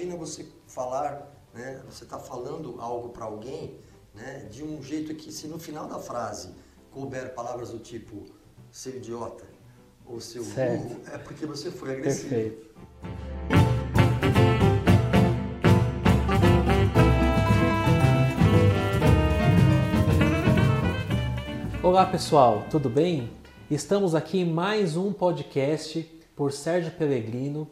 imagina você falar, né, você está falando algo para alguém né, de um jeito que se no final da frase couber palavras do tipo seu idiota ou seu certo. burro, é porque você foi agressivo. Perfeito. Olá pessoal, tudo bem? Estamos aqui em mais um podcast por Sérgio Pellegrino.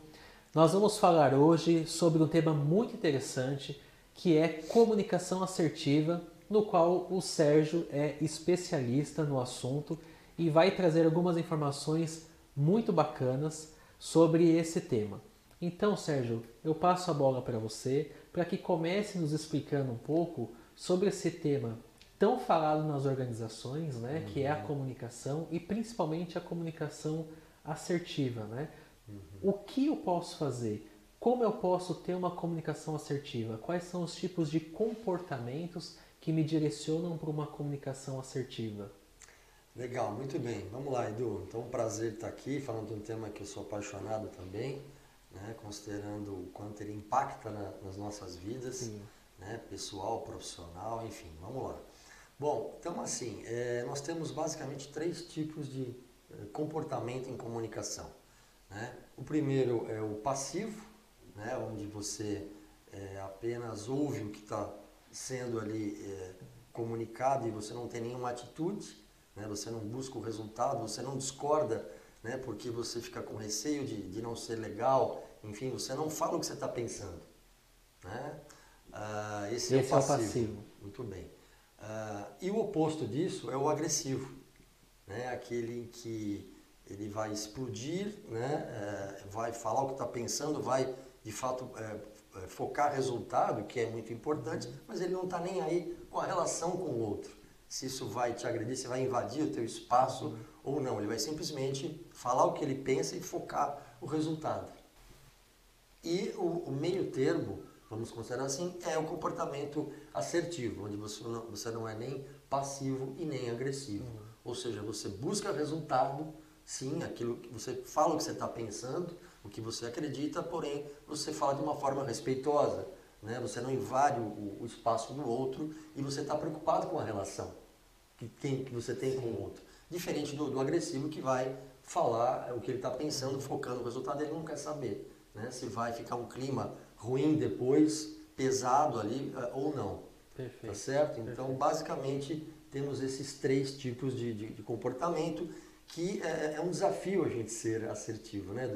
Nós vamos falar hoje sobre um tema muito interessante que é comunicação assertiva, no qual o Sérgio é especialista no assunto e vai trazer algumas informações muito bacanas sobre esse tema. Então, Sérgio, eu passo a bola para você para que comece nos explicando um pouco sobre esse tema tão falado nas organizações, né, uhum. que é a comunicação e principalmente a comunicação assertiva, né? Uhum. O que eu posso fazer? Como eu posso ter uma comunicação assertiva? Quais são os tipos de comportamentos que me direcionam para uma comunicação assertiva? Legal, muito bem. Vamos lá, Edu. Então, um prazer estar aqui falando de um tema que eu sou apaixonado também, né? considerando o quanto ele impacta na, nas nossas vidas, né? pessoal, profissional, enfim. Vamos lá. Bom, então assim, é, nós temos basicamente três tipos de é, comportamento em comunicação. Né? O primeiro é o passivo, né? onde você é, apenas ouve o que está sendo ali é, comunicado e você não tem nenhuma atitude, né? você não busca o resultado, você não discorda né? porque você fica com receio de, de não ser legal, enfim, você não fala o que você está pensando. Né? Ah, esse, esse, é o passivo. É o passivo. Muito bem. Uh, e o oposto disso é o agressivo, né? aquele em que ele vai explodir, né? Uh, vai falar o que está pensando, vai de fato uh, focar resultado, que é muito importante, mas ele não está nem aí com a relação com o outro. Se isso vai te agredir, se vai invadir o teu espaço uhum. ou não. Ele vai simplesmente falar o que ele pensa e focar o resultado. E o, o meio termo vamos considerar assim, é o comportamento assertivo, onde você não, você não é nem passivo e nem agressivo. Uhum. Ou seja, você busca resultado, sim, aquilo que você fala o que você está pensando, o que você acredita, porém você fala de uma forma respeitosa. Né? Você não invade o, o espaço do outro e você está preocupado com a relação que, tem, que você tem sim. com o outro. Diferente do, do agressivo que vai falar o que ele está pensando, focando no resultado, ele não quer saber né? se vai ficar um clima ruim depois, pesado ali eh, ou não. Perfeito. Tá certo? Então, Perfeito. basicamente, temos esses três tipos de, de, de comportamento que é, é, um desafio a gente ser assertivo, né?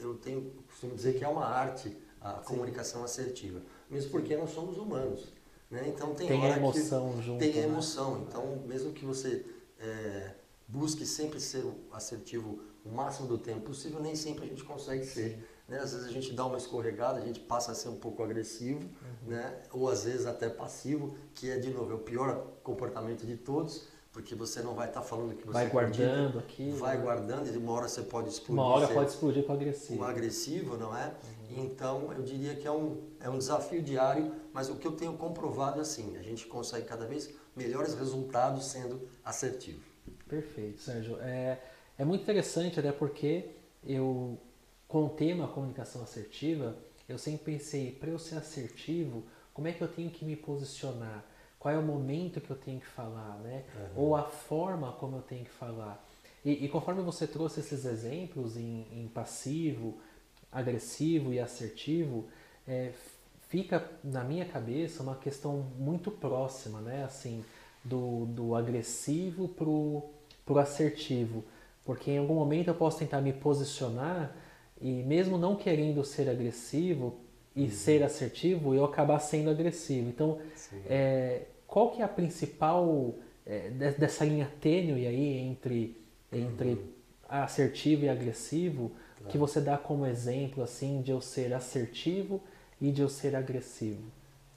Eu tenho costumo dizer que é uma arte a Sim. comunicação assertiva, mesmo porque nós somos humanos, né? Então tem, tem emoção junto. Tem né? emoção. Então mesmo que você é, busque sempre ser assertivo o máximo do tempo possível, nem sempre a gente consegue ser. Né? Às vezes a gente dá uma escorregada, a gente passa a ser um pouco agressivo, uhum. né? ou às vezes até passivo, que é, de novo, é o pior comportamento de todos, porque você não vai estar tá falando que você vai guardando aqui, vai né? guardando e uma hora você pode explodir. Uma hora pode explodir com agressivo. Com agressivo, não é? Uhum. Então eu diria que é um, é um desafio diário, mas o que eu tenho comprovado é assim, a gente consegue cada vez melhores resultados sendo assertivo. Perfeito, Sérgio. É, é muito interessante até porque eu com o tema comunicação assertiva, eu sempre pensei, para eu ser assertivo, como é que eu tenho que me posicionar? Qual é o momento que eu tenho que falar, né? Uhum. Ou a forma como eu tenho que falar. E, e conforme você trouxe esses exemplos em, em passivo, agressivo e assertivo, é, fica na minha cabeça uma questão muito próxima, né? Assim, do, do agressivo pro, pro assertivo. Porque em algum momento eu posso tentar me posicionar e mesmo não querendo ser agressivo e uhum. ser assertivo, eu acabar sendo agressivo. Então, é, qual que é a principal é, dessa linha tênue aí entre, entre uhum. assertivo e agressivo que você dá como exemplo assim de eu ser assertivo e de eu ser agressivo?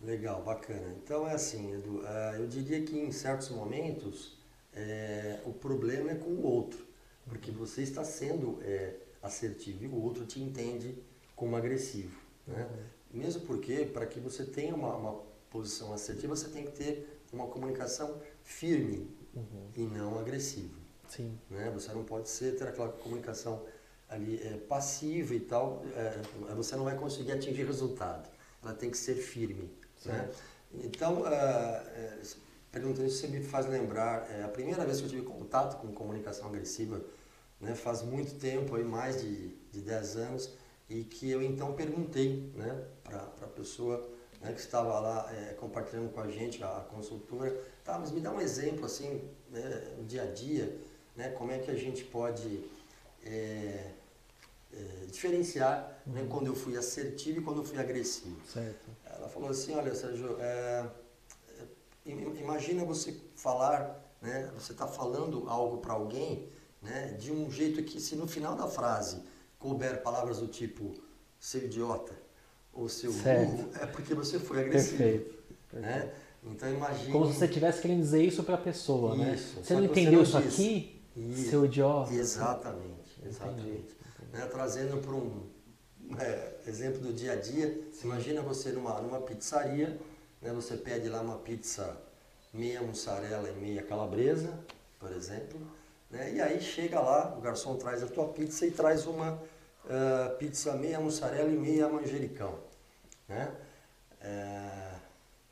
Legal, bacana. Então é assim, Edu, uh, eu diria que em certos momentos é, o problema é com o outro, porque você está sendo é, assertivo e o outro te entende como agressivo. Né? Uhum. Mesmo porque, para que você tenha uma, uma, posição assertiva, você tem que ter uma comunicação firme uhum. e não agressiva. Sim. Né? Você não pode ser, ter aquela comunicação ali é, passiva e tal, é, você não vai conseguir atingir resultado. ela tem que ser firme. Né? Então, uh, é, perguntando isso, você me faz lembrar, é, a primeira vez que eu tive contato com comunicação agressiva, né, faz muito tempo, aí, mais de, de 10 anos, e que eu então perguntei né, para a pessoa né, que estava lá é, compartilhando com a gente, a, a, consultora, tá, mas me dá um exemplo assim, né, no dia a dia, né, como é que a gente pode é, é, diferenciar né, uhum. né, quando eu fui assertivo e quando eu fui agressivo. Certo. Ela falou assim, olha Sérgio, é, é, imagina você falar, né, você está falando algo para alguém né, de um jeito que se no final da frase couber palavras do tipo seu idiota ou seu burro, é porque você foi agressivo. Perfeito. Né? Então imagine... Como se você estivesse querendo dizer isso para a pessoa, né? isso, né? Você não entendeu isso aqui, isso. seu idiota? Exatamente, exatamente. Né? Trazendo para um é, exemplo do dia a dia, imagina você numa, numa pizzaria, né? você pede lá uma pizza meia mussarela e meia calabresa, por exemplo, né? e aí chega lá, o garçom traz a tua pizza e traz uma uh, pizza meia mussarela e meia manjericão, né? Uh,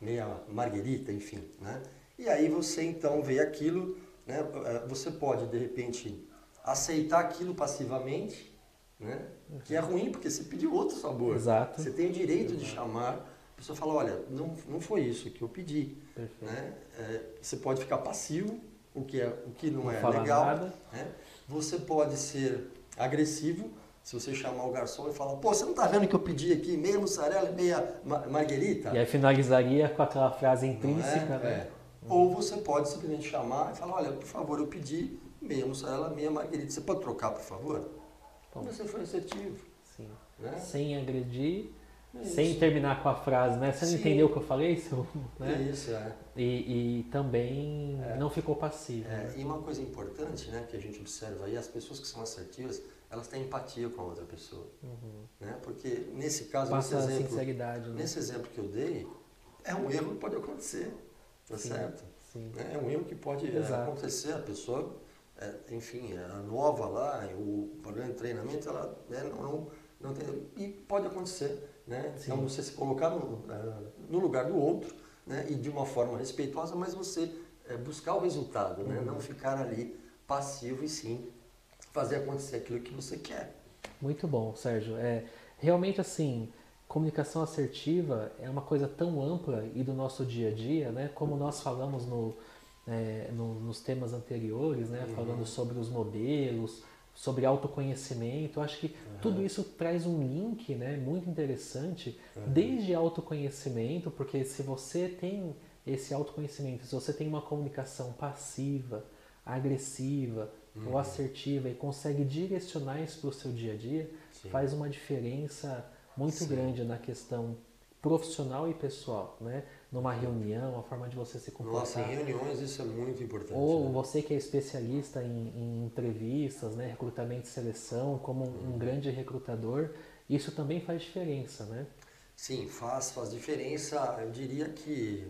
meia marguerita, enfim, né? E aí você então vê aquilo, né? Uh, você pode de repente aceitar aquilo passivamente, né? Que é ruim porque você pediu outro sabor. Exato. Você tem o direito de chamar. A pessoa fala, olha, não, não foi isso que eu pedi. Né? É, você pode ficar passivo, o que, é, o que não, não é legal. Nada. Né? Você pode ser agressivo, se você chamar o garçom e falar, pô, você não está vendo que eu pedi aqui meia mussarela e meia marguerita? E aí finalizaria com aquela frase intrínseca, é? né? É. Ou você pode simplesmente chamar e falar, olha, por favor, eu pedi meia mussarela, meia marguerita. Você pode trocar, por favor? Como você foi assertivo. Sim. Né? Sem agredir, é sem terminar com a frase, né? Você não Sim. entendeu o que eu falei? Seu, né? Isso, é. E, e também é. não ficou passivo. É. Né? E uma coisa importante né, que a gente observa aí, as pessoas que são assertivas, elas têm empatia com a outra pessoa. Uhum. Né? Porque nesse caso, Passa nesse exemplo, sinceridade, né? nesse exemplo que eu dei, é um erro que pode acontecer, tá Sim. certo? Sim. É um erro que pode Exato. acontecer, a pessoa é, enfim, a nova lá, o programa de treinamento, ela né, não, não, não tem. E pode acontecer, né? Então você se colocar no, é, no lugar do outro, né? E de uma forma respeitosa, mas você é, buscar o resultado, né? Uhum. Não ficar ali passivo e sim fazer acontecer aquilo que você quer. Muito bom, Sérgio. É, realmente assim, comunicação assertiva é uma coisa tão ampla e do nosso dia a dia, né? Como nós falamos no é, no, nos temas anteriores, né, uhum. falando sobre os modelos, sobre autoconhecimento. Eu acho que uhum. tudo isso traz um link né, muito interessante, uhum. desde autoconhecimento, porque se você tem esse autoconhecimento, se você tem uma comunicação passiva, agressiva ou uhum. assertiva e consegue direcionar isso para o seu dia a dia, Sim. faz uma diferença muito Sim. grande na questão profissional e pessoal, né? numa reunião, a forma de você se comportar. Nossa, em reuniões isso é muito importante. Ou né? você que é especialista em, em, entrevistas, né, recrutamento e seleção, como um, um grande recrutador, isso também faz diferença, né? Sim, faz, faz diferença. Eu diria que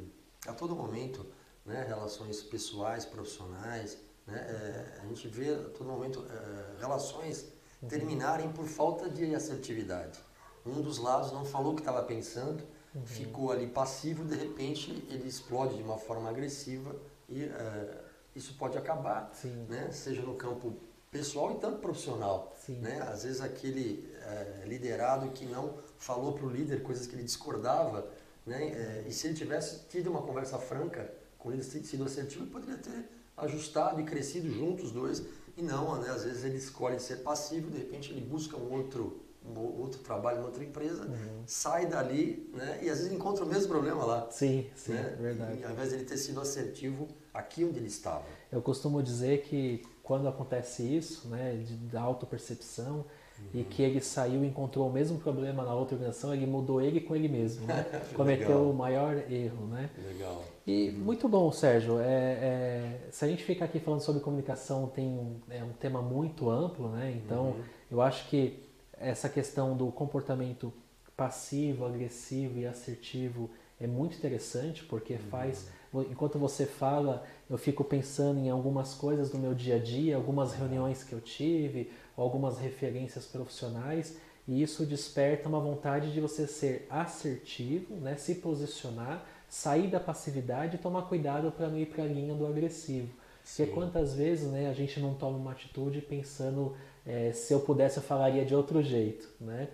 a todo momento, né, relações pessoais, profissionais, né, é, a gente vê a todo momento é, relações uhum. terminarem por falta de assertividade. Um dos lados não falou o que estava pensando, uhum. ficou ali passivo, de repente ele explode de uma forma agressiva e uh, isso pode acabar, né? seja no campo pessoal e tanto profissional. Né? Às vezes aquele uh, liderado que não falou para o líder coisas que ele discordava, né? Uh, e se ele tivesse tido uma conversa franca com ele, sido assertivo, ele poderia ter ajustado e crescido juntos os dois. E não, né? às vezes ele escolhe ser passivo, de repente ele busca um outro um outro trabalho em outra empresa, uhum. sai dali né, e às vezes encontra o mesmo problema lá. Sim, sim, né? verdade. E, ao invés de ele ter sido assertivo aqui onde ele estava. Eu costumo dizer que quando acontece isso, né, de, da autopercepção, uhum. e que ele saiu e encontrou o mesmo problema na outra organização, ele mudou ele com ele mesmo, né? cometeu o maior erro. Né? Legal. E uhum. muito bom, Sérgio. É, é, se a gente ficar aqui falando sobre comunicação, tem um, é um tema muito amplo, né? então uhum. eu acho que essa questão do comportamento passivo, agressivo e assertivo é muito interessante porque uhum. faz enquanto você fala eu fico pensando em algumas coisas do meu dia a dia algumas reuniões que eu tive algumas referências profissionais e isso desperta uma vontade de você ser assertivo, né, se posicionar, sair da passividade e tomar cuidado para não ir para a linha do agressivo. Sim. Porque quantas vezes né, a gente não toma uma atitude pensando é, se eu pudesse eu falaria de outro jeito, né?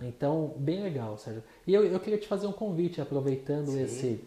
Uhum. Então, bem legal, Sérgio. E eu, eu queria te fazer um convite, aproveitando esse,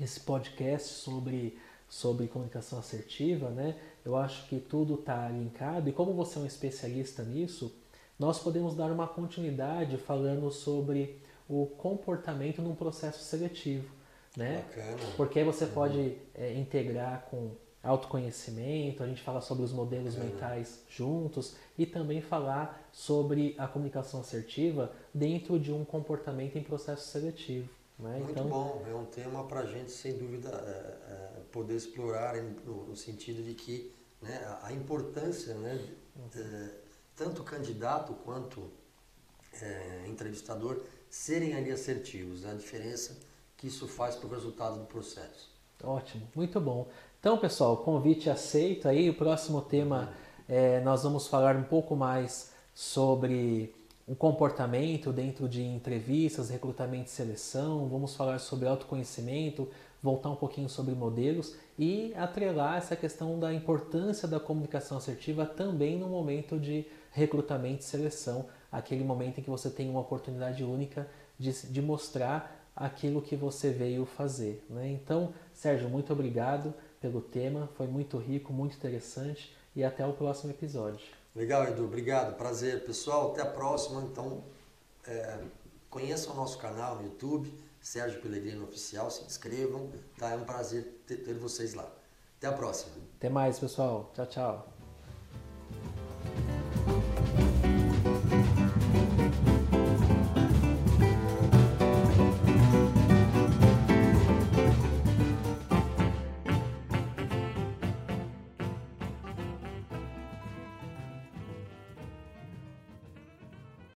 esse podcast sobre, sobre comunicação assertiva, né? Eu acho que tudo está linkado e como você é um especialista nisso, nós podemos dar uma continuidade falando sobre o comportamento num processo seletivo, né? Bacana. Porque aí você uhum. pode é, integrar com autoconhecimento, a gente fala sobre os modelos Bacana. mentais juntos e também falar sobre a comunicação assertiva dentro de um comportamento em processo seletivo. Né? Muito então, bom, é um tema para a gente, sem dúvida, é, é, poder explorar no, no, sentido de que né, a importância, né, é, tanto candidato quanto é, entrevistador, serem ali assertivos, né? a diferença que isso faz para o resultado do processo. Ótimo, muito bom. Então, pessoal, convite aceito aí. O próximo tema é, nós vamos falar um pouco mais sobre o comportamento dentro de entrevistas, recrutamento e seleção. Vamos falar sobre autoconhecimento, voltar um pouquinho sobre modelos e atrelar essa questão da importância da comunicação assertiva também no momento de recrutamento e seleção, aquele momento em que você tem uma oportunidade única de, de mostrar aquilo que você veio fazer. Né? Então, Sérgio, muito obrigado pelo tema, foi muito rico, muito interessante e até o próximo episódio. Legal, Edu, obrigado, prazer. Pessoal, até a próxima. Então, é, conheçam o nosso canal no YouTube, Sérgio Pellegrino Oficial, se inscrevam, tá? É um prazer ter, ter vocês lá. Até a próxima. Até mais, pessoal. Tchau, tchau.